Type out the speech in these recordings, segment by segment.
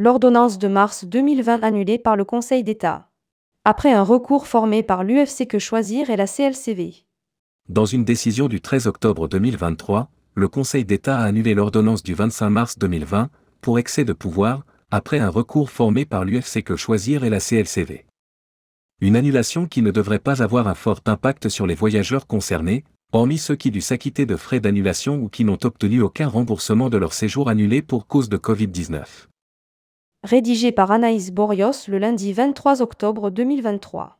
L'ordonnance de mars 2020 annulée par le Conseil d'État. Après un recours formé par l'UFC Que Choisir et la CLCV. Dans une décision du 13 octobre 2023, le Conseil d'État a annulé l'ordonnance du 25 mars 2020 pour excès de pouvoir, après un recours formé par l'UFC Que Choisir et la CLCV. Une annulation qui ne devrait pas avoir un fort impact sur les voyageurs concernés, hormis ceux qui dû s'acquitter de frais d'annulation ou qui n'ont obtenu aucun remboursement de leur séjour annulé pour cause de Covid-19 rédigé par Anaïs Borios le lundi 23 octobre 2023.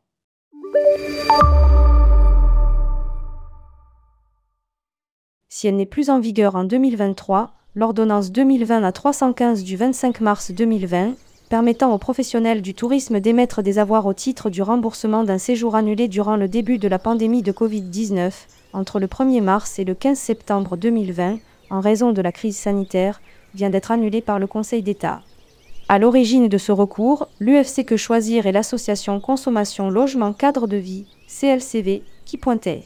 Si elle n'est plus en vigueur en 2023, l'ordonnance 2020 à 315 du 25 mars 2020, permettant aux professionnels du tourisme d'émettre des avoirs au titre du remboursement d'un séjour annulé durant le début de la pandémie de Covid-19, entre le 1er mars et le 15 septembre 2020, en raison de la crise sanitaire, vient d'être annulée par le Conseil d'État. À l'origine de ce recours, l'UFC Que Choisir et l'association Consommation Logement Cadre de Vie, CLCV, qui pointaient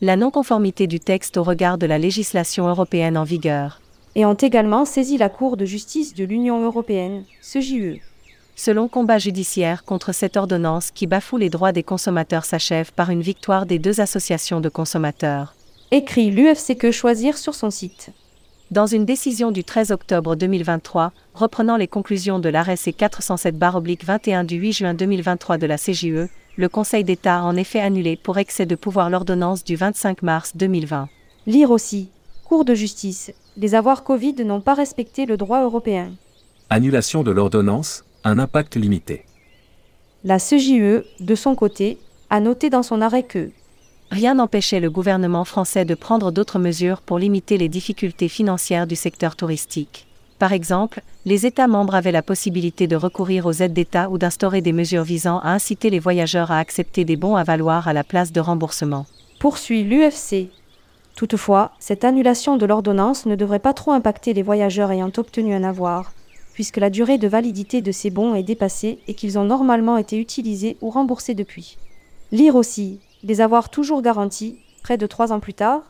la non-conformité du texte au regard de la législation européenne en vigueur. Et ont également saisi la Cour de justice de l'Union européenne, CJUE. Selon combat judiciaire contre cette ordonnance qui bafoue les droits des consommateurs s'achève par une victoire des deux associations de consommateurs. Écrit l'UFC Que Choisir sur son site. Dans une décision du 13 octobre 2023, reprenant les conclusions de l'arrêt C407-21 du 8 juin 2023 de la CJE, le Conseil d'État a en effet annulé pour excès de pouvoir l'ordonnance du 25 mars 2020. Lire aussi. Cour de justice. Les avoirs Covid n'ont pas respecté le droit européen. Annulation de l'ordonnance, un impact limité. La CJE, de son côté, a noté dans son arrêt que Rien n'empêchait le gouvernement français de prendre d'autres mesures pour limiter les difficultés financières du secteur touristique. Par exemple, les États membres avaient la possibilité de recourir aux aides d'État ou d'instaurer des mesures visant à inciter les voyageurs à accepter des bons à valoir à la place de remboursement. Poursuit l'UFC. Toutefois, cette annulation de l'ordonnance ne devrait pas trop impacter les voyageurs ayant obtenu un avoir, puisque la durée de validité de ces bons est dépassée et qu'ils ont normalement été utilisés ou remboursés depuis. Lire aussi, les avoir toujours garantis, près de trois ans plus tard.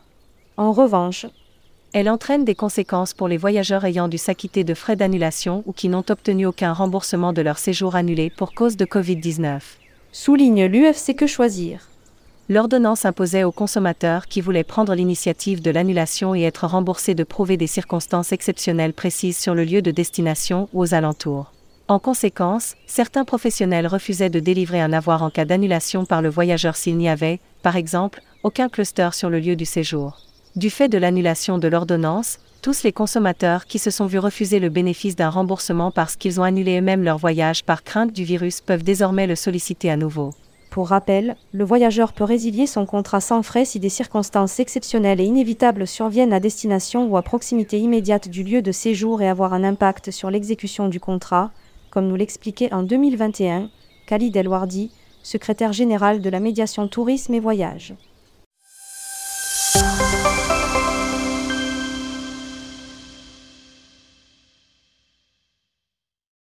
En revanche, elle entraîne des conséquences pour les voyageurs ayant dû s'acquitter de frais d'annulation ou qui n'ont obtenu aucun remboursement de leur séjour annulé pour cause de Covid-19. Souligne l'UFC Que Choisir. L'ordonnance imposait aux consommateurs qui voulaient prendre l'initiative de l'annulation et être remboursés de prouver des circonstances exceptionnelles précises sur le lieu de destination ou aux alentours. En conséquence, certains professionnels refusaient de délivrer un avoir en cas d'annulation par le voyageur s'il n'y avait, par exemple, aucun cluster sur le lieu du séjour. Du fait de l'annulation de l'ordonnance, tous les consommateurs qui se sont vus refuser le bénéfice d'un remboursement parce qu'ils ont annulé eux-mêmes leur voyage par crainte du virus peuvent désormais le solliciter à nouveau. Pour rappel, le voyageur peut résilier son contrat sans frais si des circonstances exceptionnelles et inévitables surviennent à destination ou à proximité immédiate du lieu de séjour et avoir un impact sur l'exécution du contrat, comme nous l'expliquait en 2021 Khalid El Wardi, secrétaire général de la médiation tourisme et voyage.